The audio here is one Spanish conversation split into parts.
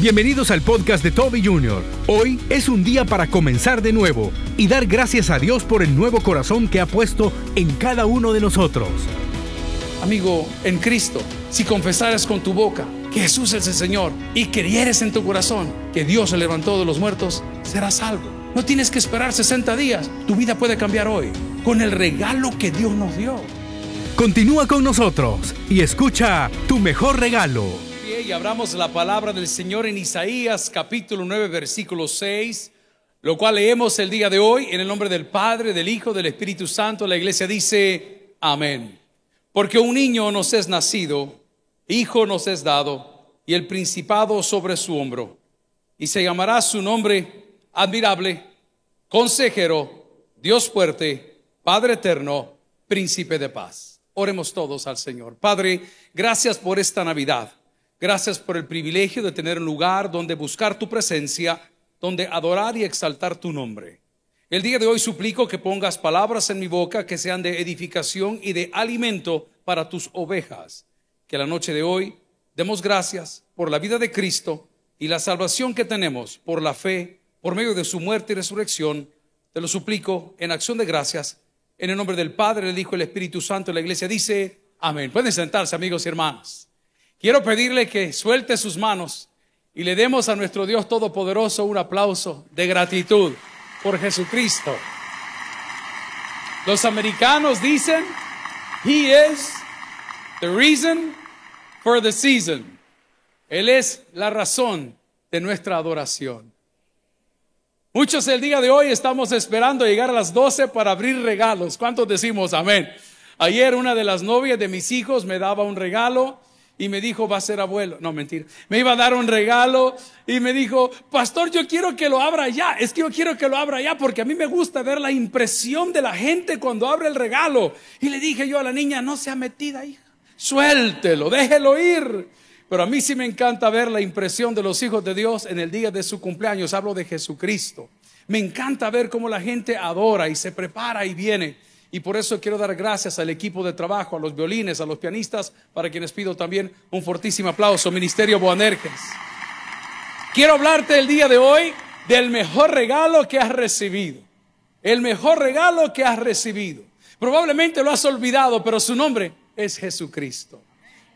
Bienvenidos al podcast de Toby Jr. Hoy es un día para comenzar de nuevo y dar gracias a Dios por el nuevo corazón que ha puesto en cada uno de nosotros. Amigo, en Cristo, si confesares con tu boca que Jesús es el Señor y creyeres en tu corazón que Dios se levantó de los muertos, serás salvo. No tienes que esperar 60 días, tu vida puede cambiar hoy con el regalo que Dios nos dio. Continúa con nosotros y escucha tu mejor regalo y abramos la palabra del Señor en Isaías capítulo 9 versículo 6, lo cual leemos el día de hoy en el nombre del Padre, del Hijo, del Espíritu Santo. La iglesia dice, amén. Porque un niño nos es nacido, hijo nos es dado, y el principado sobre su hombro. Y se llamará su nombre admirable, consejero, Dios fuerte, Padre eterno, príncipe de paz. Oremos todos al Señor. Padre, gracias por esta Navidad. Gracias por el privilegio de tener un lugar donde buscar tu presencia, donde adorar y exaltar tu nombre. El día de hoy suplico que pongas palabras en mi boca que sean de edificación y de alimento para tus ovejas. Que la noche de hoy demos gracias por la vida de Cristo y la salvación que tenemos por la fe, por medio de su muerte y resurrección. Te lo suplico en acción de gracias. En el nombre del Padre, del Hijo y del Espíritu Santo, la iglesia dice, amén. Pueden sentarse, amigos y hermanos. Quiero pedirle que suelte sus manos y le demos a nuestro Dios Todopoderoso un aplauso de gratitud por Jesucristo. Los americanos dicen, He is the reason for the season. Él es la razón de nuestra adoración. Muchos el día de hoy estamos esperando llegar a las 12 para abrir regalos. ¿Cuántos decimos amén? Ayer una de las novias de mis hijos me daba un regalo y me dijo, va a ser abuelo. No, mentira. Me iba a dar un regalo y me dijo, pastor, yo quiero que lo abra ya. Es que yo quiero que lo abra ya porque a mí me gusta ver la impresión de la gente cuando abre el regalo. Y le dije yo a la niña, no sea metida, hija. Suéltelo, déjelo ir. Pero a mí sí me encanta ver la impresión de los hijos de Dios en el día de su cumpleaños. Hablo de Jesucristo. Me encanta ver cómo la gente adora y se prepara y viene. Y por eso quiero dar gracias al equipo de trabajo, a los violines, a los pianistas, para quienes pido también un fortísimo aplauso, Ministerio Boanerges. Quiero hablarte el día de hoy del mejor regalo que has recibido. El mejor regalo que has recibido. Probablemente lo has olvidado, pero su nombre es Jesucristo.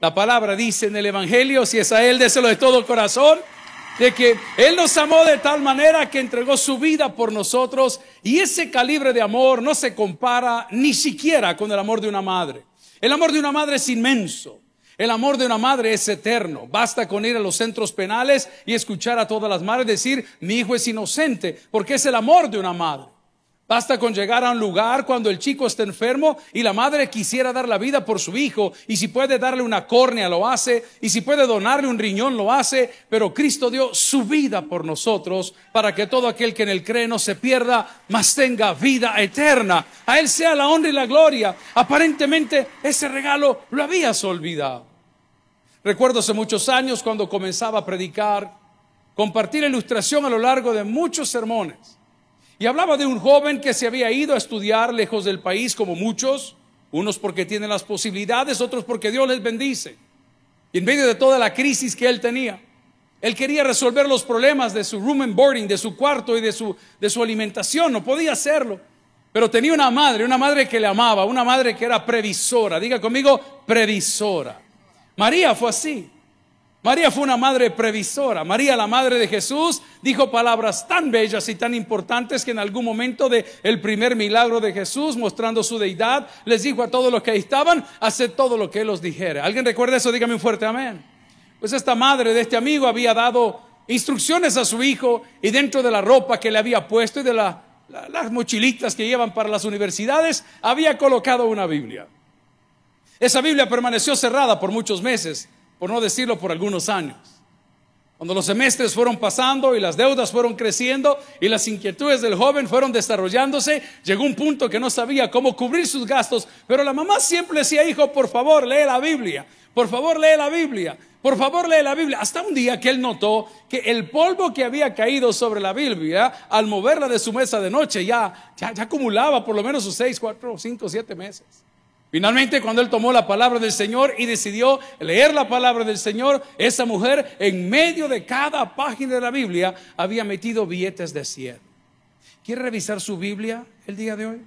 La palabra dice en el Evangelio, si es a Él, déselo de todo corazón de que Él nos amó de tal manera que entregó su vida por nosotros y ese calibre de amor no se compara ni siquiera con el amor de una madre. El amor de una madre es inmenso. El amor de una madre es eterno. Basta con ir a los centros penales y escuchar a todas las madres decir, mi hijo es inocente, porque es el amor de una madre. Basta con llegar a un lugar cuando el chico está enfermo y la madre quisiera dar la vida por su hijo y si puede darle una córnea lo hace y si puede donarle un riñón lo hace, pero Cristo dio su vida por nosotros para que todo aquel que en él cree no se pierda, mas tenga vida eterna. A él sea la honra y la gloria. Aparentemente ese regalo lo habías olvidado. Recuerdo hace muchos años cuando comenzaba a predicar, compartir ilustración a lo largo de muchos sermones. Y hablaba de un joven que se había ido a estudiar lejos del país como muchos, unos porque tienen las posibilidades, otros porque Dios les bendice. Y en medio de toda la crisis que él tenía, él quería resolver los problemas de su room and boarding, de su cuarto y de su, de su alimentación, no podía hacerlo. Pero tenía una madre, una madre que le amaba, una madre que era previsora. Diga conmigo, previsora. María fue así. María fue una madre previsora. María, la madre de Jesús, dijo palabras tan bellas y tan importantes que en algún momento del el primer milagro de Jesús, mostrando su deidad, les dijo a todos los que ahí estaban, haced todo lo que él os dijera. ¿Alguien recuerda eso? Dígame un fuerte amén. Pues esta madre de este amigo había dado instrucciones a su hijo y dentro de la ropa que le había puesto y de las mochilitas que llevan para las universidades, había colocado una Biblia. Esa Biblia permaneció cerrada por muchos meses por no decirlo por algunos años. Cuando los semestres fueron pasando y las deudas fueron creciendo y las inquietudes del joven fueron desarrollándose, llegó un punto que no sabía cómo cubrir sus gastos, pero la mamá siempre decía, hijo, por favor, lee la Biblia, por favor, lee la Biblia, por favor, lee la Biblia. Hasta un día que él notó que el polvo que había caído sobre la Biblia, al moverla de su mesa de noche, ya, ya, acumulaba por lo menos sus seis, cuatro, cinco, siete meses. Finalmente, cuando él tomó la palabra del Señor y decidió leer la palabra del Señor, esa mujer en medio de cada página de la Biblia había metido billetes de 100. ¿Quiere revisar su Biblia el día de hoy?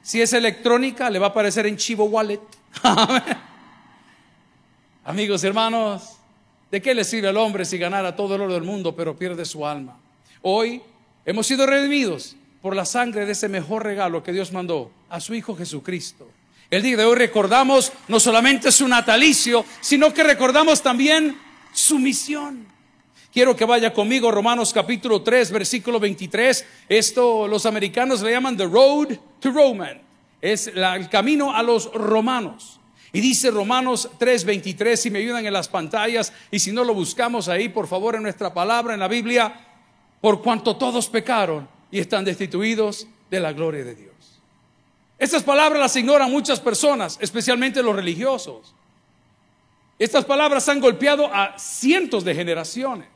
Si es electrónica, le va a aparecer en Chivo Wallet. Amigos, hermanos, ¿de qué le sirve al hombre si ganara todo el oro del mundo pero pierde su alma? Hoy hemos sido redimidos por la sangre de ese mejor regalo que Dios mandó a su Hijo Jesucristo. El día de hoy recordamos no solamente su natalicio, sino que recordamos también su misión. Quiero que vaya conmigo Romanos capítulo 3, versículo 23. Esto los americanos le llaman The Road to Roman. Es el camino a los romanos. Y dice Romanos 3, 23, si me ayudan en las pantallas, y si no lo buscamos ahí, por favor, en nuestra palabra, en la Biblia, por cuanto todos pecaron y están destituidos de la gloria de Dios. Estas palabras las ignoran muchas personas, especialmente los religiosos. Estas palabras han golpeado a cientos de generaciones,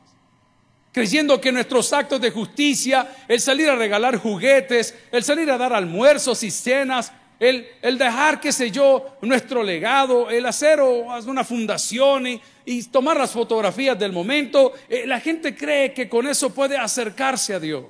creyendo que nuestros actos de justicia, el salir a regalar juguetes, el salir a dar almuerzos y cenas, el, dejar, qué sé yo, nuestro legado, el hacer una fundación y, y, tomar las fotografías del momento, eh, la gente cree que con eso puede acercarse a Dios.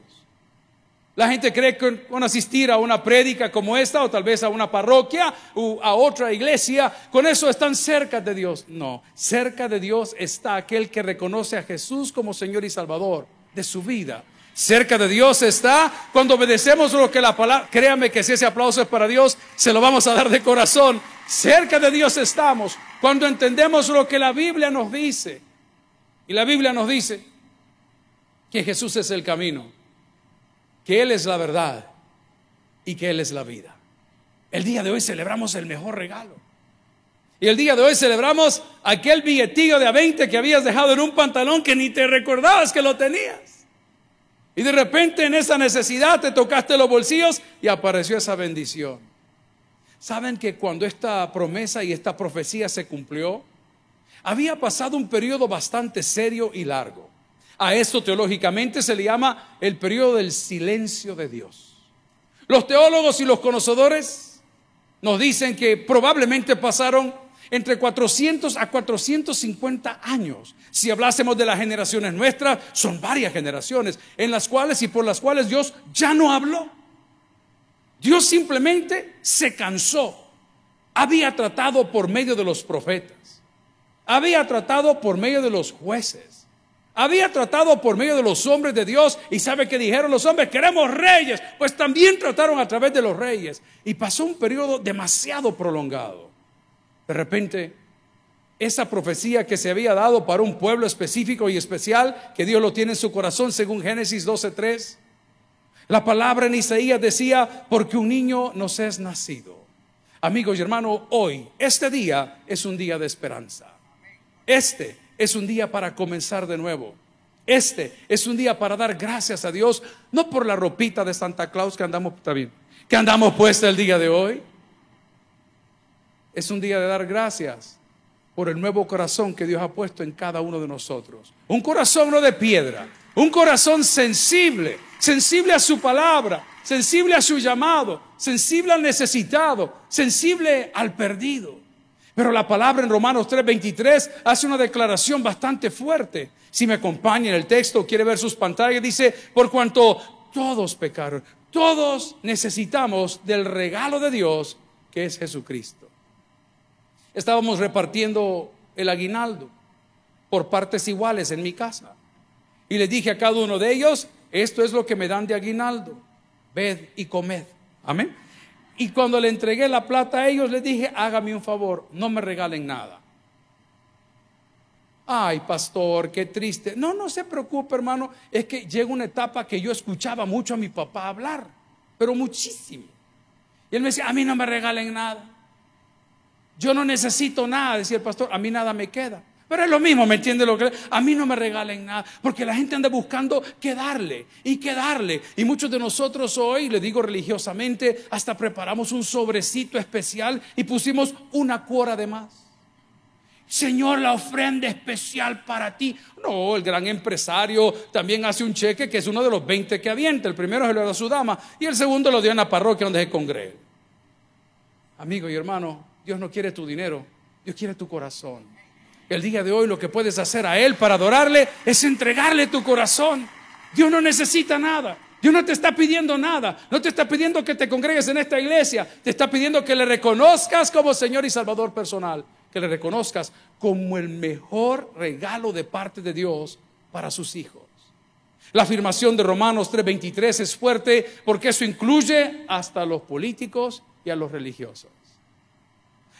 La gente cree que con asistir a una prédica como esta o tal vez a una parroquia o a otra iglesia, con eso están cerca de Dios. No, cerca de Dios está aquel que reconoce a Jesús como Señor y Salvador de su vida. Cerca de Dios está cuando obedecemos lo que la palabra, créame que si ese aplauso es para Dios, se lo vamos a dar de corazón. Cerca de Dios estamos cuando entendemos lo que la Biblia nos dice. Y la Biblia nos dice que Jesús es el camino que Él es la verdad y que Él es la vida. El día de hoy celebramos el mejor regalo. Y el día de hoy celebramos aquel billetillo de a 20 que habías dejado en un pantalón que ni te recordabas que lo tenías. Y de repente en esa necesidad te tocaste los bolsillos y apareció esa bendición. ¿Saben que cuando esta promesa y esta profecía se cumplió, había pasado un periodo bastante serio y largo? A esto teológicamente se le llama el periodo del silencio de Dios. Los teólogos y los conocedores nos dicen que probablemente pasaron entre 400 a 450 años. Si hablásemos de las generaciones nuestras, son varias generaciones en las cuales y por las cuales Dios ya no habló. Dios simplemente se cansó. Había tratado por medio de los profetas. Había tratado por medio de los jueces. Había tratado por medio de los hombres de Dios y sabe que dijeron los hombres, queremos reyes, pues también trataron a través de los reyes. Y pasó un periodo demasiado prolongado. De repente, esa profecía que se había dado para un pueblo específico y especial, que Dios lo tiene en su corazón según Génesis 12.3, la palabra en Isaías decía, porque un niño nos es nacido. Amigos y hermanos, hoy, este día es un día de esperanza. Este es un día para comenzar de nuevo. Este es un día para dar gracias a Dios, no por la ropita de Santa Claus que andamos, está que andamos puesta el día de hoy. Es un día de dar gracias por el nuevo corazón que Dios ha puesto en cada uno de nosotros. Un corazón no de piedra, un corazón sensible, sensible a su palabra, sensible a su llamado, sensible al necesitado, sensible al perdido. Pero la palabra en Romanos 3:23 hace una declaración bastante fuerte. Si me acompaña en el texto, quiere ver sus pantallas, dice, por cuanto todos pecaron, todos necesitamos del regalo de Dios que es Jesucristo. Estábamos repartiendo el aguinaldo por partes iguales en mi casa. Y le dije a cada uno de ellos, esto es lo que me dan de aguinaldo, ved y comed. Amén. Y cuando le entregué la plata a ellos, les dije, hágame un favor, no me regalen nada. Ay, pastor, qué triste. No, no se preocupe, hermano. Es que llega una etapa que yo escuchaba mucho a mi papá hablar, pero muchísimo. Y él me decía, a mí no me regalen nada. Yo no necesito nada, decía el pastor, a mí nada me queda. Pero es lo mismo, ¿me entiende lo que? A mí no me regalen nada, porque la gente anda buscando qué darle y qué darle. Y muchos de nosotros hoy, le digo religiosamente, hasta preparamos un sobrecito especial y pusimos una cuora de más. Señor, la ofrenda especial para ti. No, el gran empresario también hace un cheque que es uno de los 20 que avienta. El primero se lo da a su dama y el segundo lo dio en la parroquia donde se congrega. Amigo y hermano, Dios no quiere tu dinero, Dios quiere tu corazón. El día de hoy lo que puedes hacer a Él para adorarle es entregarle tu corazón. Dios no necesita nada. Dios no te está pidiendo nada. No te está pidiendo que te congregues en esta iglesia. Te está pidiendo que le reconozcas como Señor y Salvador personal. Que le reconozcas como el mejor regalo de parte de Dios para sus hijos. La afirmación de Romanos 3:23 es fuerte porque eso incluye hasta a los políticos y a los religiosos.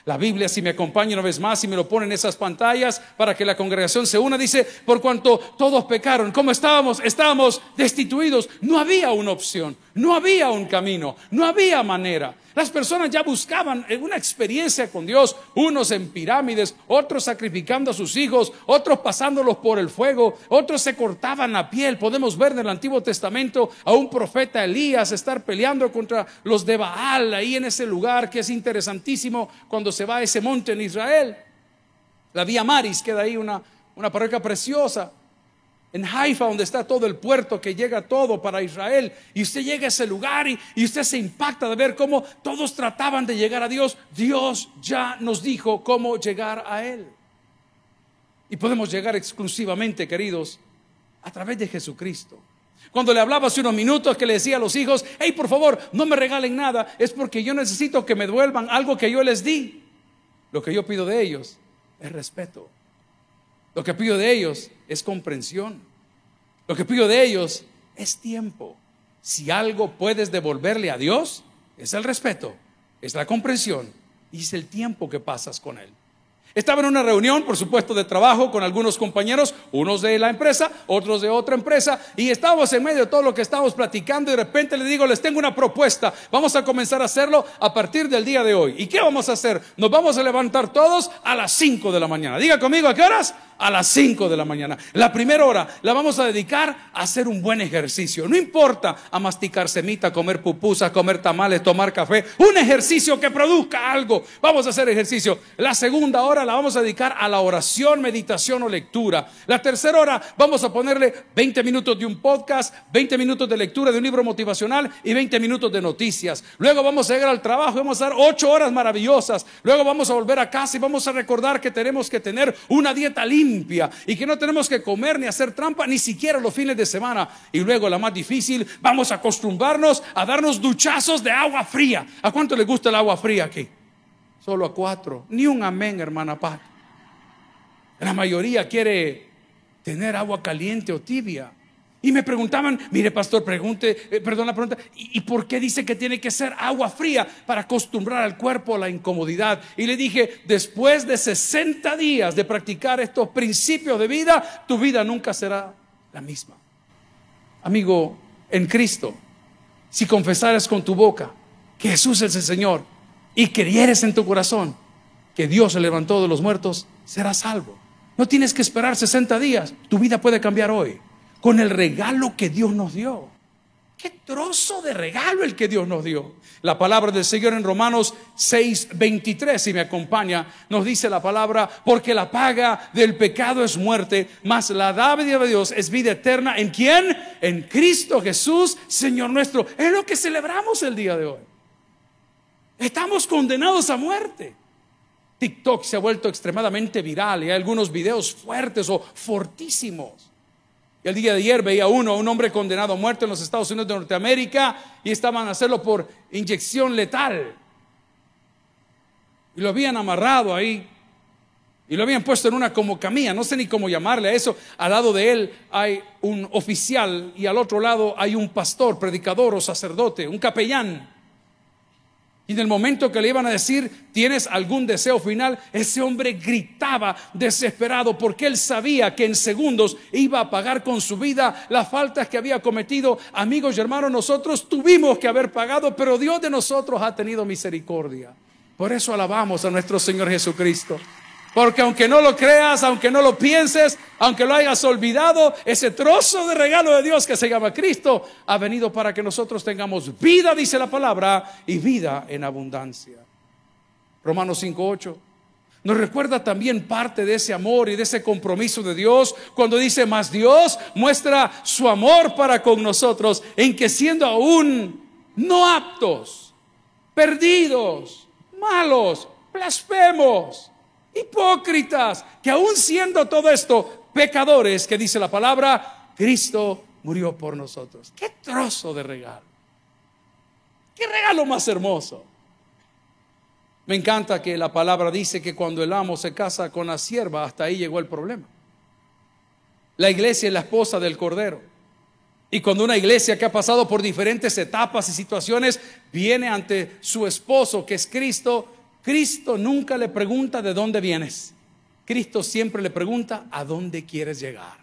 La Biblia, si me acompaña una vez más y me lo pone en esas pantallas para que la congregación se una, dice, por cuanto todos pecaron, ¿cómo estábamos? Estábamos destituidos. No había una opción, no había un camino, no había manera. Las personas ya buscaban una experiencia con Dios, unos en pirámides, otros sacrificando a sus hijos, otros pasándolos por el fuego, otros se cortaban la piel. Podemos ver en el Antiguo Testamento a un profeta Elías estar peleando contra los de Baal ahí en ese lugar que es interesantísimo cuando se va a ese monte en Israel. La Vía Maris queda ahí una, una parroquia preciosa en Haifa, donde está todo el puerto que llega todo para Israel, y usted llega a ese lugar y, usted se impacta de ver cómo todos trataban de llegar a Dios, Dios ya nos dijo cómo llegar a Él. Y podemos llegar exclusivamente, queridos, a través de Jesucristo. Cuando le hablaba hace unos minutos que le decía a los hijos, hey, por favor, no me regalen nada, es porque yo necesito que me devuelvan algo que yo les di. Lo que yo pido de ellos es respeto. Lo que pido de ellos es comprensión. Lo que pido de ellos es tiempo. Si algo puedes devolverle a Dios, es el respeto, es la comprensión y es el tiempo que pasas con Él. Estaba en una reunión, por supuesto, de trabajo con algunos compañeros, unos de la empresa, otros de otra empresa, y estábamos en medio de todo lo que estábamos platicando y de repente le digo, les tengo una propuesta, vamos a comenzar a hacerlo a partir del día de hoy. ¿Y qué vamos a hacer? Nos vamos a levantar todos a las 5 de la mañana. Diga conmigo, ¿a qué horas? A las 5 de la mañana. La primera hora la vamos a dedicar a hacer un buen ejercicio. No importa a masticar semita, comer pupusas, comer tamales, tomar café. Un ejercicio que produzca algo. Vamos a hacer ejercicio. La segunda hora la vamos a dedicar a la oración, meditación o lectura. La tercera hora vamos a ponerle 20 minutos de un podcast, 20 minutos de lectura de un libro motivacional y 20 minutos de noticias. Luego vamos a llegar al trabajo y vamos a dar 8 horas maravillosas. Luego vamos a volver a casa y vamos a recordar que tenemos que tener una dieta limpia y que no tenemos que comer ni hacer trampa ni siquiera los fines de semana. Y luego la más difícil, vamos a acostumbrarnos a darnos duchazos de agua fría. ¿A cuánto le gusta el agua fría aquí? Solo a cuatro. Ni un amén, hermana Paz. La mayoría quiere tener agua caliente o tibia. Y me preguntaban, mire pastor, pregunte, eh, perdón la pregunta, ¿y, ¿y, por qué dice que tiene que ser agua fría para acostumbrar al cuerpo a la incomodidad? Y le dije, después de 60 días de practicar estos principios de vida, tu vida nunca será la misma. Amigo, en Cristo, si confesares con tu boca que Jesús es el Señor y creyeres en tu corazón que Dios se levantó de los muertos, serás salvo. No tienes que esperar 60 días, tu vida puede cambiar hoy con el regalo que Dios nos dio. Qué trozo de regalo el que Dios nos dio. La palabra del Señor en Romanos 6, 23, si me acompaña, nos dice la palabra, porque la paga del pecado es muerte, mas la dádiva de Dios es vida eterna. ¿En quién? En Cristo Jesús, Señor nuestro. Es lo que celebramos el día de hoy. Estamos condenados a muerte. TikTok se ha vuelto extremadamente viral y hay algunos videos fuertes o fortísimos y el día de ayer veía uno, un hombre condenado a muerte en los Estados Unidos de Norteamérica y estaban a hacerlo por inyección letal. Y lo habían amarrado ahí y lo habían puesto en una como camilla, no sé ni cómo llamarle a eso. Al lado de él hay un oficial y al otro lado hay un pastor, predicador o sacerdote, un capellán. Y en el momento que le iban a decir, ¿tienes algún deseo final? Ese hombre gritaba desesperado porque él sabía que en segundos iba a pagar con su vida las faltas que había cometido. Amigos y hermanos, nosotros tuvimos que haber pagado, pero Dios de nosotros ha tenido misericordia. Por eso alabamos a nuestro Señor Jesucristo. Porque aunque no lo creas, aunque no lo pienses, aunque lo hayas olvidado, ese trozo de regalo de Dios que se llama Cristo ha venido para que nosotros tengamos vida, dice la palabra, y vida en abundancia. Romanos 5.8 nos recuerda también parte de ese amor y de ese compromiso de Dios cuando dice, más Dios muestra su amor para con nosotros en que siendo aún no aptos, perdidos, malos, blasfemos, hipócritas, que aún siendo todo esto pecadores, que dice la palabra, Cristo murió por nosotros. Qué trozo de regalo. Qué regalo más hermoso. Me encanta que la palabra dice que cuando el amo se casa con la sierva, hasta ahí llegó el problema. La iglesia es la esposa del Cordero. Y cuando una iglesia que ha pasado por diferentes etapas y situaciones viene ante su esposo, que es Cristo, Cristo nunca le pregunta de dónde vienes. Cristo siempre le pregunta a dónde quieres llegar.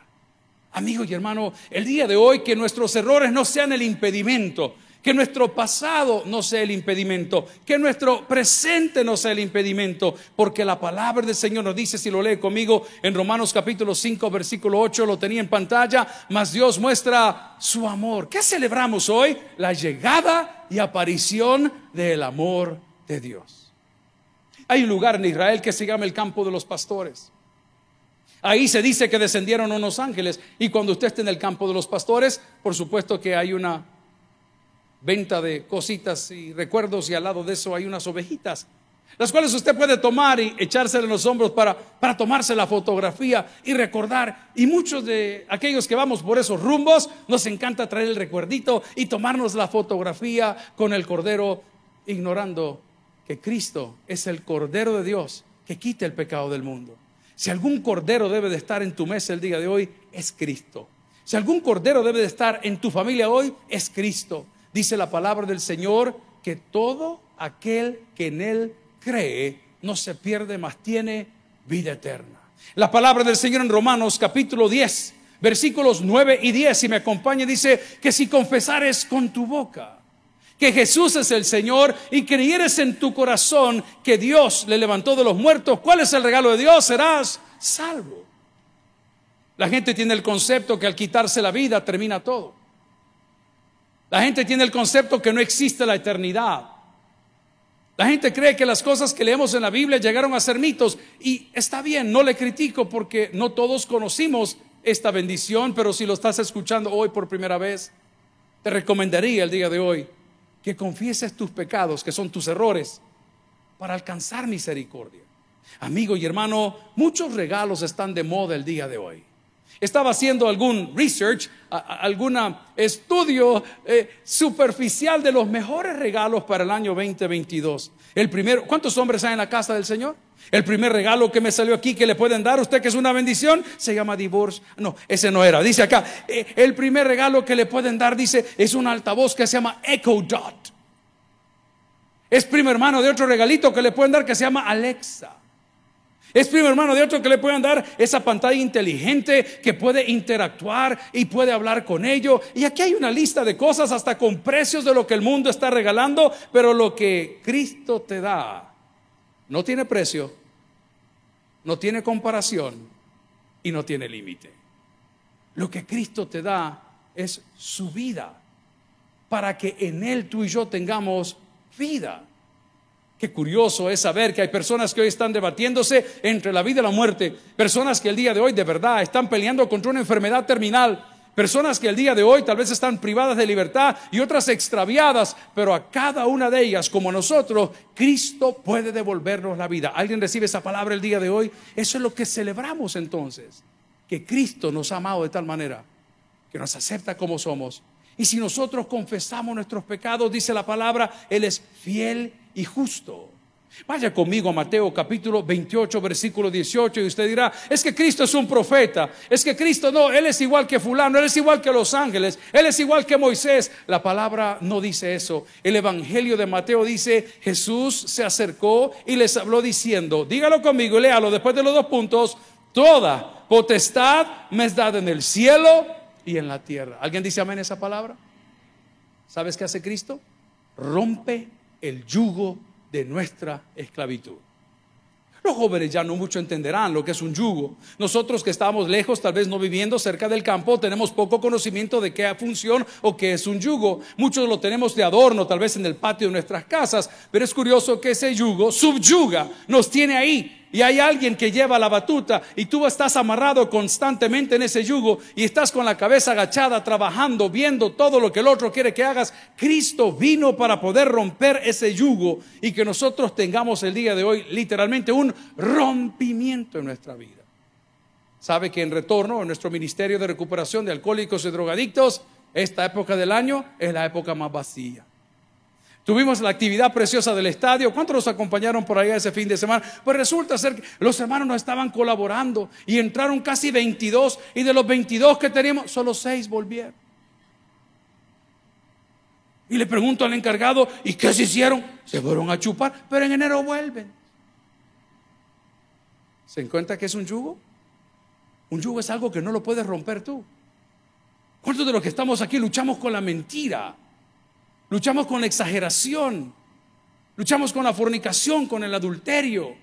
Amigo y hermano, el día de hoy que nuestros errores no sean el impedimento que nuestro pasado no sea el impedimento, que nuestro presente no sea el impedimento, porque la palabra del Señor nos dice, si lo lee conmigo, en Romanos capítulo 5, versículo 8, lo tenía en pantalla, mas Dios muestra su amor. ¿Qué celebramos hoy? La llegada y aparición del amor de Dios. Hay un lugar en Israel que se llama el campo de los pastores. Ahí se dice que descendieron unos ángeles y cuando usted esté en el campo de los pastores, por supuesto que hay una venta de cositas y recuerdos y al lado de eso hay unas ovejitas, las cuales usted puede tomar y echársela en los hombros para, para tomarse la fotografía y recordar. Y muchos de aquellos que vamos por esos rumbos nos encanta traer el recuerdito y tomarnos la fotografía con el cordero, ignorando que Cristo es el cordero de Dios que quita el pecado del mundo. Si algún cordero debe de estar en tu mesa el día de hoy, es Cristo. Si algún cordero debe de estar en tu familia hoy, es Cristo. Dice la palabra del Señor que todo aquel que en Él cree no se pierde, más tiene vida eterna. La palabra del Señor en Romanos capítulo 10, versículos 9 y 10, si me acompaña, dice que si confesares con tu boca que Jesús es el Señor y creyeres en tu corazón que Dios le levantó de los muertos, ¿cuál es el regalo de Dios? Serás salvo. La gente tiene el concepto que al quitarse la vida termina todo. La gente tiene el concepto que no existe la eternidad. La gente cree que las cosas que leemos en la Biblia llegaron a ser mitos y está bien, no le critico porque no todos conocimos esta bendición, pero si lo estás escuchando hoy por primera vez, te recomendaría el día de hoy que confieses tus pecados, que son tus errores, para alcanzar misericordia. Amigo y hermano, muchos regalos están de moda el día de hoy. Estaba haciendo algún research, algún estudio eh, superficial de los mejores regalos para el año 2022. El primero, ¿cuántos hombres hay en la casa del Señor? El primer regalo que me salió aquí que le pueden dar a usted que es una bendición se llama divorcio. No, ese no era. Dice acá, eh, el primer regalo que le pueden dar dice es un altavoz que se llama Echo Dot. Es primo hermano de otro regalito que le pueden dar que se llama Alexa. Es primo hermano de otro que le puedan dar esa pantalla inteligente que puede interactuar y puede hablar con ello. Y aquí hay una lista de cosas hasta con precios de lo que el mundo está regalando, pero lo que Cristo te da no tiene precio, no tiene comparación y no tiene límite. Lo que Cristo te da es su vida para que en Él tú y yo tengamos vida. Qué curioso es saber que hay personas que hoy están debatiéndose entre la vida y la muerte, personas que el día de hoy de verdad están peleando contra una enfermedad terminal, personas que el día de hoy tal vez están privadas de libertad y otras extraviadas, pero a cada una de ellas, como nosotros, Cristo puede devolvernos la vida. ¿Alguien recibe esa palabra el día de hoy? Eso es lo que celebramos entonces, que Cristo nos ha amado de tal manera que nos acepta como somos. Y si nosotros confesamos nuestros pecados, dice la palabra, Él es fiel y justo. Vaya conmigo a Mateo capítulo 28, versículo 18 y usted dirá, es que Cristo es un profeta, es que Cristo no, Él es igual que fulano, Él es igual que los ángeles, Él es igual que Moisés. La palabra no dice eso. El Evangelio de Mateo dice, Jesús se acercó y les habló diciendo, dígalo conmigo y léalo después de los dos puntos, toda potestad me es dada en el cielo y en la tierra. ¿Alguien dice amén esa palabra? ¿Sabes qué hace Cristo? Rompe el yugo de nuestra esclavitud. Los jóvenes ya no mucho entenderán lo que es un yugo. Nosotros que estamos lejos, tal vez no viviendo cerca del campo, tenemos poco conocimiento de qué función o qué es un yugo. Muchos lo tenemos de adorno, tal vez en el patio de nuestras casas, pero es curioso que ese yugo subyuga, nos tiene ahí y hay alguien que lleva la batuta y tú estás amarrado constantemente en ese yugo y estás con la cabeza agachada trabajando, viendo todo lo que el otro quiere que hagas, Cristo vino para poder romper ese yugo y que nosotros tengamos el día de hoy literalmente un rompimiento en nuestra vida. Sabe que en retorno a nuestro ministerio de recuperación de alcohólicos y drogadictos, esta época del año es la época más vacía. Tuvimos la actividad preciosa del estadio. ¿Cuántos nos acompañaron por allá ese fin de semana? Pues resulta ser que los hermanos no estaban colaborando y entraron casi 22 y de los 22 que teníamos, solo 6 volvieron. Y le pregunto al encargado, ¿y qué se hicieron? Se fueron a chupar, pero en enero vuelven. ¿Se encuentra que es un yugo? Un yugo es algo que no lo puedes romper tú. ¿Cuántos de los que estamos aquí luchamos con la mentira? Luchamos con la exageración. Luchamos con la fornicación, con el adulterio.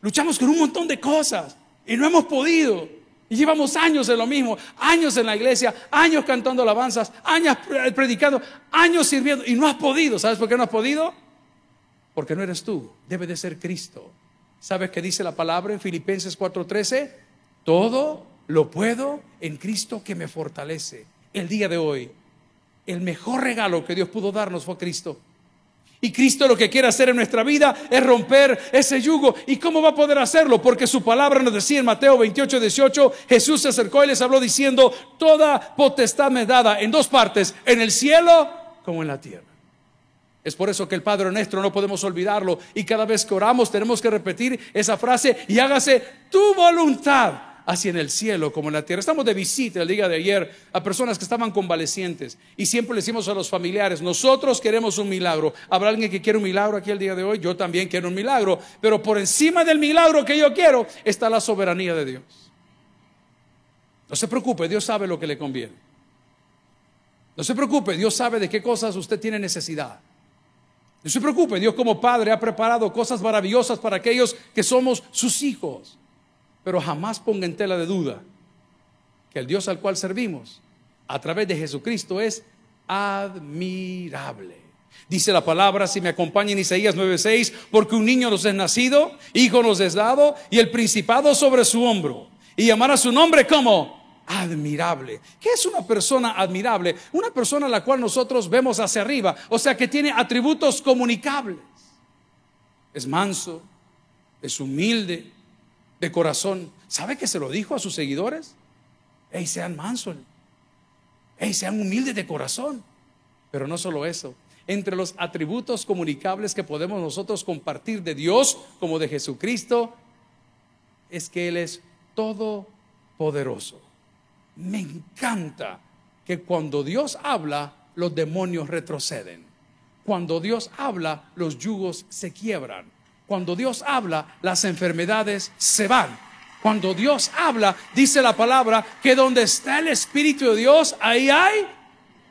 Luchamos con un montón de cosas y no hemos podido. Llevamos años en lo mismo, años en la iglesia, años cantando alabanzas, años predicando, años sirviendo y no has podido. ¿Sabes por qué no has podido? Porque no eres tú, debe de ser Cristo. ¿Sabes qué dice la palabra en Filipenses 4:13? Todo lo puedo en Cristo que me fortalece. El día de hoy el mejor regalo que Dios pudo darnos fue Cristo. Y Cristo lo que quiere hacer en nuestra vida es romper ese yugo. ¿Y cómo va a poder hacerlo? Porque su palabra nos decía en Mateo 28, 18, Jesús se acercó y les habló diciendo, toda potestad me dada en dos partes, en el cielo como en la tierra. Es por eso que el Padre nuestro no podemos olvidarlo y cada vez que oramos tenemos que repetir esa frase y hágase tu voluntad así en el cielo como en la tierra. Estamos de visita el día de ayer a personas que estaban convalecientes y siempre le decimos a los familiares, nosotros queremos un milagro. ¿Habrá alguien que quiere un milagro aquí el día de hoy? Yo también quiero un milagro, pero por encima del milagro que yo quiero está la soberanía de Dios. No se preocupe, Dios sabe lo que le conviene. No se preocupe, Dios sabe de qué cosas usted tiene necesidad. No se preocupe, Dios como Padre ha preparado cosas maravillosas para aquellos que somos sus hijos. Pero jamás ponga en tela de duda que el Dios al cual servimos a través de Jesucristo es admirable. Dice la palabra, si me acompaña en Isaías 9:6, porque un niño nos es nacido, hijo nos es dado, y el principado sobre su hombro, y llamará su nombre como admirable. ¿Qué es una persona admirable? Una persona a la cual nosotros vemos hacia arriba, o sea que tiene atributos comunicables. Es manso, es humilde, de corazón. ¿Sabe que se lo dijo a sus seguidores? Hey, sean mansos. Hey, sean humildes de corazón. Pero no solo eso. Entre los atributos comunicables que podemos nosotros compartir de Dios como de Jesucristo, es que Él es todopoderoso. Me encanta que cuando Dios habla, los demonios retroceden. Cuando Dios habla, los yugos se quiebran. Cuando Dios habla, las enfermedades se van. Cuando Dios habla, dice la palabra que donde está el Espíritu de Dios, ahí hay.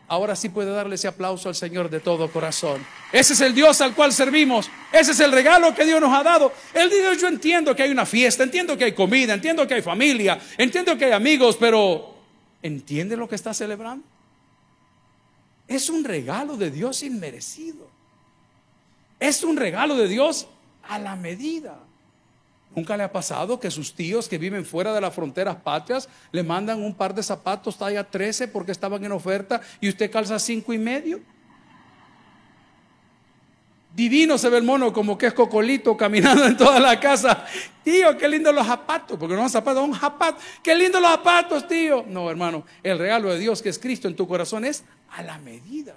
Ahora sí puede darle ese aplauso al Señor de todo corazón. Ese es el Dios al cual servimos. Ese es el regalo que Dios nos ha dado. El día yo entiendo que hay una fiesta, entiendo que hay comida, entiendo que hay familia, entiendo que hay amigos, pero ¿entiende lo que está celebrando? Es un regalo de Dios inmerecido. Es un regalo de Dios a la medida. ¿Nunca le ha pasado que sus tíos que viven fuera de las fronteras patrias le mandan un par de zapatos talla 13 porque estaban en oferta y usted calza cinco y medio? Divino se ve el mono como que es cocolito caminando en toda la casa. Tío, qué lindo los zapatos, porque no son zapatos, son zapatos. Qué lindo los zapatos, tío. No, hermano, el regalo de Dios que es Cristo en tu corazón es a la medida.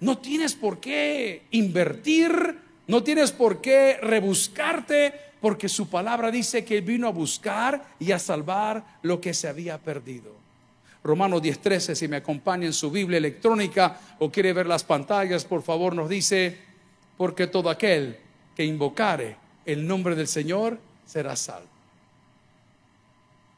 No tienes por qué invertir no tienes por qué rebuscarte porque su palabra dice que vino a buscar y a salvar lo que se había perdido. Romanos 10:13, si me acompaña en su Biblia electrónica o quiere ver las pantallas, por favor nos dice, porque todo aquel que invocare el nombre del Señor será salvo.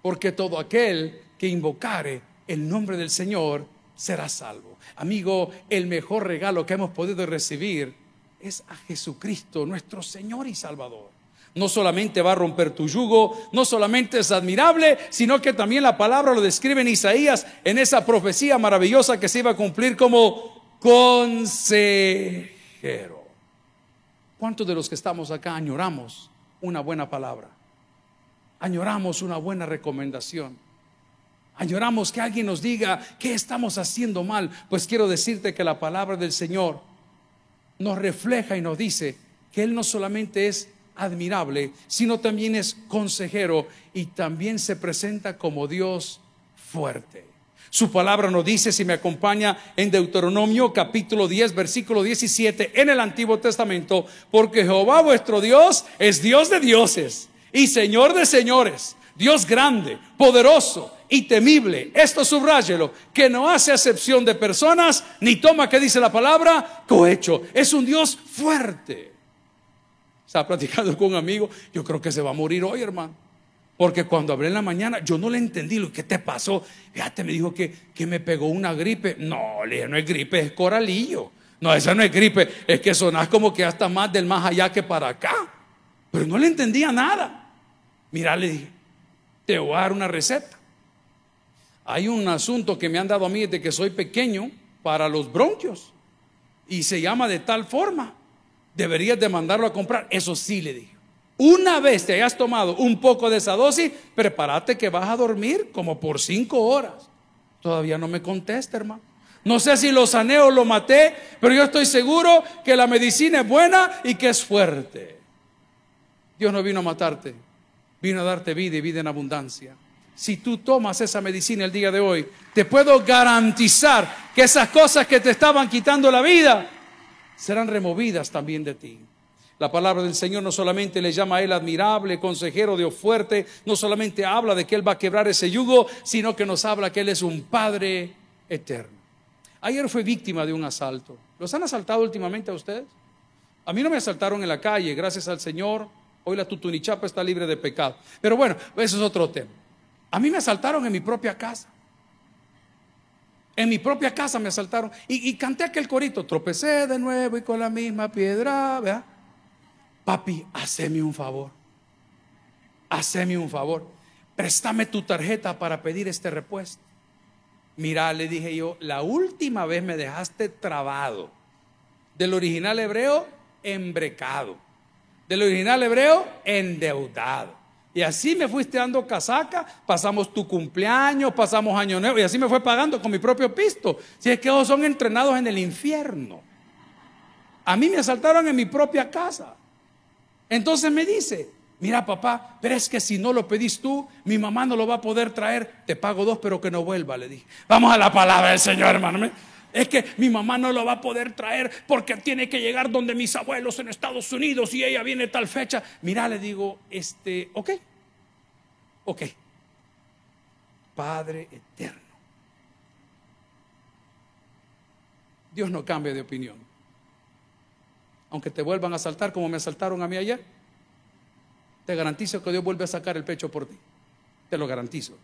Porque todo aquel que invocare el nombre del Señor será salvo. Amigo, el mejor regalo que hemos podido recibir es a Jesucristo, nuestro Señor y Salvador. No solamente va a romper tu yugo, no solamente es admirable, sino que también la palabra lo describe en Isaías, en esa profecía maravillosa que se iba a cumplir como consejero. ¿Cuántos de los que estamos acá añoramos una buena palabra. Añoramos una buena recomendación. Añoramos que alguien nos diga qué estamos haciendo mal. Pues quiero decirte que la palabra del Señor nos refleja y nos dice que Él no solamente es admirable, sino también es consejero y también se presenta como Dios fuerte. Su palabra nos dice, si me acompaña en Deuteronomio capítulo 10, versículo 17, en el Antiguo Testamento, porque Jehová vuestro Dios es Dios de dioses y Señor de señores, Dios grande, poderoso y temible. Esto subráyelo, que no hace acepción de personas, ni toma, que dice la palabra, cohecho. Es un Dios fuerte. Estaba platicando con un amigo, yo creo que se va a morir hoy, hermano. Porque cuando hablé en la mañana, yo no le entendí lo que te pasó. Fíjate, me dijo que, que me pegó una gripe. No, le dije, no es gripe, es coralillo. No, esa no es gripe, es que sonás como que hasta más del más allá que para acá. Pero no le entendía nada. Mira, le dije, te voy a dar una receta. Hay un asunto que me han dado a mí desde que soy pequeño para los bronquios. Y se llama de tal forma. Deberías de mandarlo a comprar. Eso sí, le dije. Una vez te hayas tomado un poco de esa dosis, prepárate que vas a dormir como por cinco horas. Todavía no me contesta, hermano. No sé si lo sané o lo maté, pero yo estoy seguro que la medicina es buena y que es fuerte. Dios no vino a matarte, vino a darte vida y vida en abundancia. Si tú tomas esa medicina el día de hoy, te puedo garantizar que esas cosas que te estaban quitando la vida serán removidas también de ti. La palabra del Señor no solamente le llama a Él admirable, consejero, Dios fuerte, no solamente habla de que Él va a quebrar ese yugo, sino que nos habla que Él es un Padre eterno. Ayer fue víctima de un asalto. ¿Los han asaltado últimamente a ustedes? A mí no me asaltaron en la calle, gracias al Señor. Hoy la tutunichapa está libre de pecado. Pero bueno, eso es otro tema. A mí me asaltaron en mi propia casa. En mi propia casa me asaltaron. Y, canté aquel corito, tropecé de nuevo y con la misma piedra, ¿verdad? papi, haceme un favor, haceme un favor, préstame tu tarjeta para pedir este repuesto. Mira, le dije yo, la última vez me dejaste trabado. Del original hebreo, embrecado. Del original hebreo, endeudado. Y así me fuiste dando casaca, pasamos tu cumpleaños, pasamos año nuevo, y así me fue pagando con mi propio pisto. Si es que ellos son entrenados en el infierno. A mí me asaltaron en mi propia casa. Entonces me dice, mira papá, pero es que si no lo pedís tú, mi mamá no lo va a poder traer, te pago dos, pero que no vuelva, le dije. Vamos a la palabra del Señor, hermano. Es que mi mamá no lo va a poder traer porque tiene que llegar donde mis abuelos en Estados Unidos y ella viene tal fecha. Mira, le digo, este, ok, ok. Padre eterno. Dios no cambia de opinión aunque te vuelvan a asaltar como me asaltaron a mí ayer, te garantizo que Dios vuelve a sacar el pecho por ti. Te lo garantizo.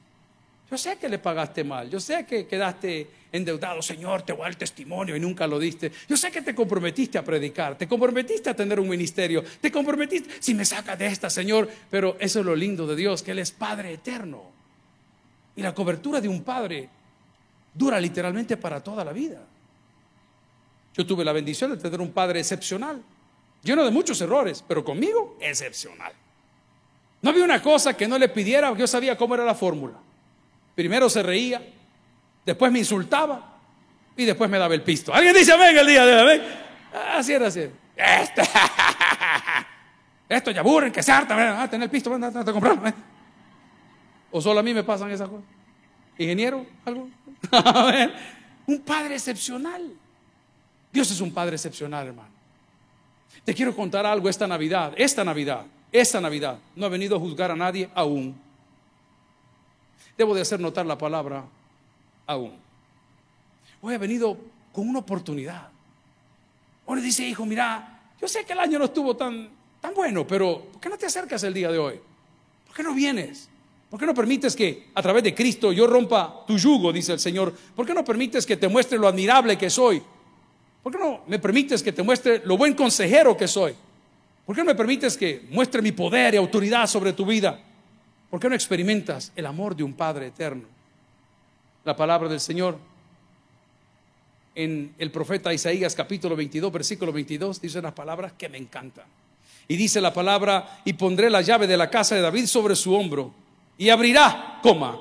Yo sé que le pagaste mal, yo sé que quedaste endeudado, Señor, te voy el testimonio y nunca lo diste. Yo sé que te comprometiste a predicar, te comprometiste a tener un ministerio, te comprometiste, si me saca de esta, Señor, pero eso es lo lindo de Dios, que Él es Padre eterno. Y la cobertura de un Padre dura literalmente para toda la vida. Yo tuve la bendición de tener un padre excepcional, lleno de muchos errores, pero conmigo excepcional. No había una cosa que no le pidiera, yo sabía cómo era la fórmula. Primero se reía, después me insultaba y después me daba el pisto. ¿Alguien dice amén el día de hoy? Así era, así. Este, esto ya aburren, que se harta, tener el pisto, a comprarlo. O solo a mí me pasan esas cosas. Ingeniero, algo. un padre excepcional. Dios es un Padre excepcional, hermano. Te quiero contar algo esta Navidad, esta Navidad, esta Navidad. No ha venido a juzgar a nadie aún. Debo de hacer notar la palabra aún. Hoy ha venido con una oportunidad. Hoy dice, hijo, mira, yo sé que el año no estuvo tan, tan bueno, pero ¿por qué no te acercas el día de hoy? ¿Por qué no vienes? ¿Por qué no permites que a través de Cristo yo rompa tu yugo, dice el Señor? ¿Por qué no permites que te muestre lo admirable que soy? ¿Por qué no me permites que te muestre lo buen consejero que soy? ¿Por qué no me permites que muestre mi poder y autoridad sobre tu vida? ¿Por qué no experimentas el amor de un Padre eterno? La palabra del Señor en el profeta Isaías capítulo 22, versículo 22, dice unas palabras que me encantan. Y dice la palabra, y pondré la llave de la casa de David sobre su hombro, y abrirá, coma,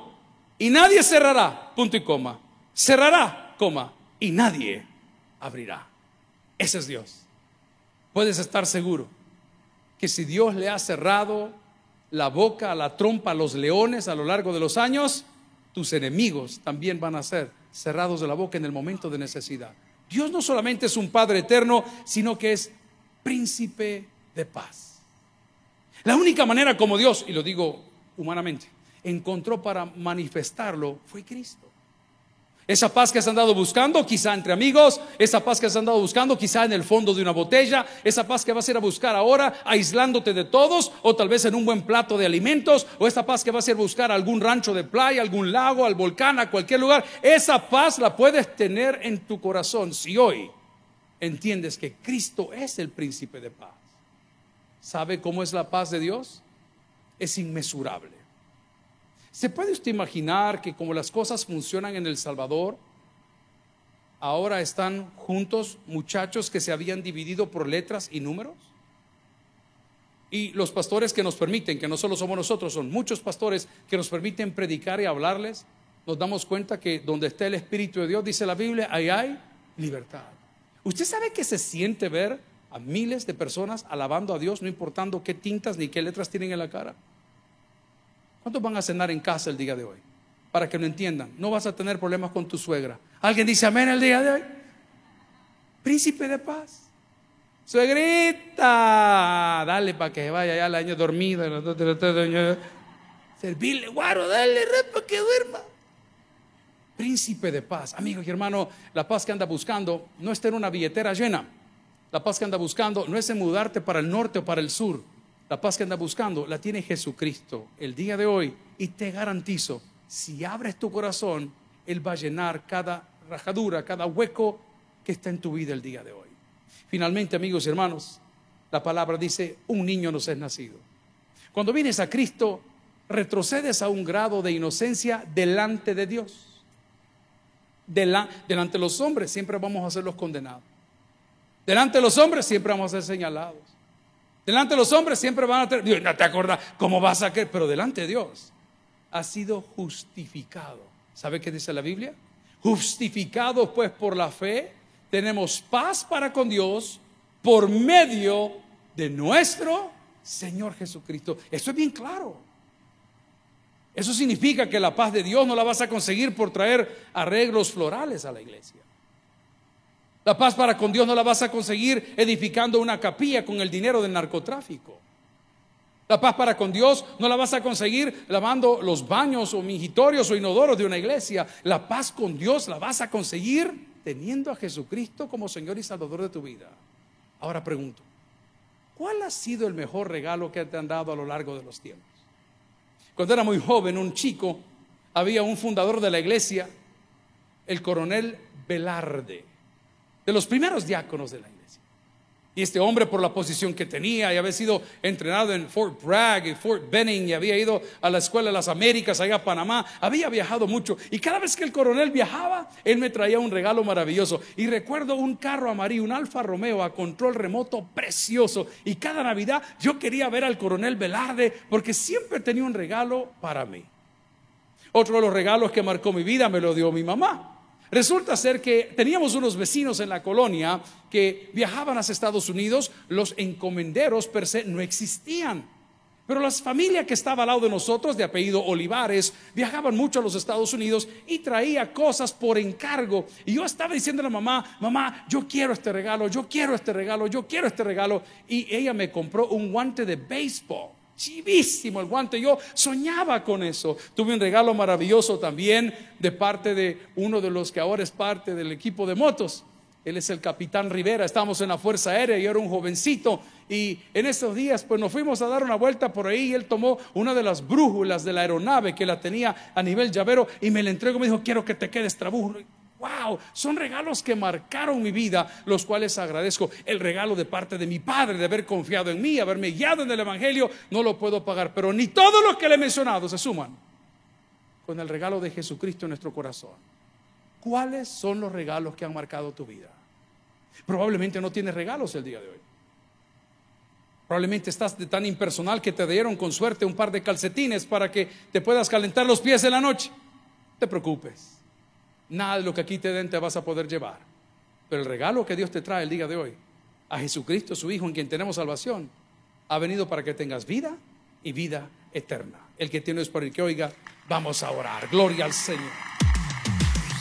y nadie cerrará, punto y coma. Cerrará, coma, y nadie abrirá. Ese es Dios. Puedes estar seguro que si Dios le ha cerrado la boca, la trompa a los leones a lo largo de los años, tus enemigos también van a ser cerrados de la boca en el momento de necesidad. Dios no solamente es un Padre eterno, sino que es príncipe de paz. La única manera como Dios, y lo digo humanamente, encontró para manifestarlo fue Cristo. Esa paz que has andado buscando, quizá entre amigos, esa paz que has andado buscando, quizá en el fondo de una botella, esa paz que vas a ir a buscar ahora, aislándote de todos, o tal vez en un buen plato de alimentos, o esa paz que vas a ir a buscar a algún rancho de playa, algún lago, al volcán, a cualquier lugar, esa paz la puedes tener en tu corazón si hoy entiendes que Cristo es el príncipe de paz. ¿Sabe cómo es la paz de Dios? Es inmesurable. ¿Se puede usted imaginar que como las cosas funcionan en El Salvador, ahora están juntos muchachos que se habían dividido por letras y números? Y los pastores que nos permiten, que no solo somos nosotros, son muchos pastores que nos permiten predicar y hablarles, nos damos cuenta que donde está el Espíritu de Dios, dice la Biblia, ahí hay libertad. ¿Usted sabe que se siente ver a miles de personas alabando a Dios, no importando qué tintas ni qué letras tienen en la cara? ¿Cuántos van a cenar en casa el día de hoy? Para que lo entiendan. No vas a tener problemas con tu suegra. ¿Alguien dice amén el día de hoy? Príncipe de paz. Suegrita, dale para que vaya ya el año dormido. Servirle, guaro, dale red para que duerma. Príncipe de paz. Amigo y hermano, la paz que anda buscando no está en una billetera llena. La paz que anda buscando no es en mudarte para el norte o para el sur. La paz que anda buscando la tiene Jesucristo el día de hoy y te garantizo, si abres tu corazón, Él va a llenar cada rajadura, cada hueco que está en tu vida el día de hoy. Finalmente, amigos y hermanos, la palabra dice, un niño nos es nacido. Cuando vienes a Cristo, retrocedes a un grado de inocencia delante de Dios. delante de los hombres siempre vamos a ser los condenados. Delante de los hombres siempre vamos a ser señalados. Delante de los hombres siempre van a tener, Dios, no te acuerdas cómo vas a creer, pero delante de Dios ha sido justificado. ¿Sabe qué dice la Biblia? Justificados pues por la fe, tenemos paz para con Dios por medio de nuestro Señor Jesucristo. Eso es bien claro. Eso significa que la paz de Dios no la vas a conseguir por traer arreglos florales a la iglesia. La paz para con Dios no la vas a conseguir edificando una capilla con el dinero del narcotráfico. La paz para con Dios no la vas a conseguir lavando los baños o mingitorios o inodoros de una iglesia. La paz con Dios la vas a conseguir teniendo a Jesucristo como Señor y Salvador de tu vida. Ahora pregunto, ¿cuál ha sido el mejor regalo que te han dado a lo largo de los tiempos? Cuando era muy joven, un chico, había un fundador de la iglesia, el coronel Velarde de los primeros diáconos de la iglesia. Y este hombre, por la posición que tenía y había sido entrenado en Fort Bragg y Fort Benning y había ido a la Escuela de las Américas, allá a Panamá, había viajado mucho. Y cada vez que el coronel viajaba, él me traía un regalo maravilloso. Y recuerdo un carro amarillo, un Alfa Romeo a control remoto precioso. Y cada Navidad yo quería ver al coronel Velarde porque siempre tenía un regalo para mí. Otro de los regalos que marcó mi vida me lo dio mi mamá. Resulta ser que teníamos unos vecinos en la colonia que viajaban hacia Estados Unidos, los encomenderos per se no existían. Pero las familias que estaba al lado de nosotros, de apellido Olivares, viajaban mucho a los Estados Unidos y traía cosas por encargo. Y yo estaba diciendo a la mamá, mamá, yo quiero este regalo, yo quiero este regalo, yo quiero este regalo. Y ella me compró un guante de béisbol chivísimo el guante. Yo soñaba con eso. Tuve un regalo maravilloso también de parte de uno de los que ahora es parte del equipo de motos. Él es el capitán Rivera, estábamos en la Fuerza Aérea y era un jovencito. Y en esos días, pues nos fuimos a dar una vuelta por ahí y él tomó una de las brújulas de la aeronave que la tenía a nivel llavero y me la entregó. Me dijo, quiero que te quedes trabujo wow, son regalos que marcaron mi vida, los cuales agradezco. El regalo de parte de mi padre, de haber confiado en mí, haberme guiado en el Evangelio, no lo puedo pagar, pero ni todo lo que le he mencionado se suman con el regalo de Jesucristo en nuestro corazón. ¿Cuáles son los regalos que han marcado tu vida? Probablemente no tienes regalos el día de hoy. Probablemente estás de tan impersonal que te dieron con suerte un par de calcetines para que te puedas calentar los pies en la noche. No te preocupes. Nada de lo que aquí te den te vas a poder llevar. Pero el regalo que Dios te trae el día de hoy, a Jesucristo, su Hijo, en quien tenemos salvación, ha venido para que tengas vida y vida eterna. El que tiene es por el que oiga, vamos a orar. Gloria al Señor.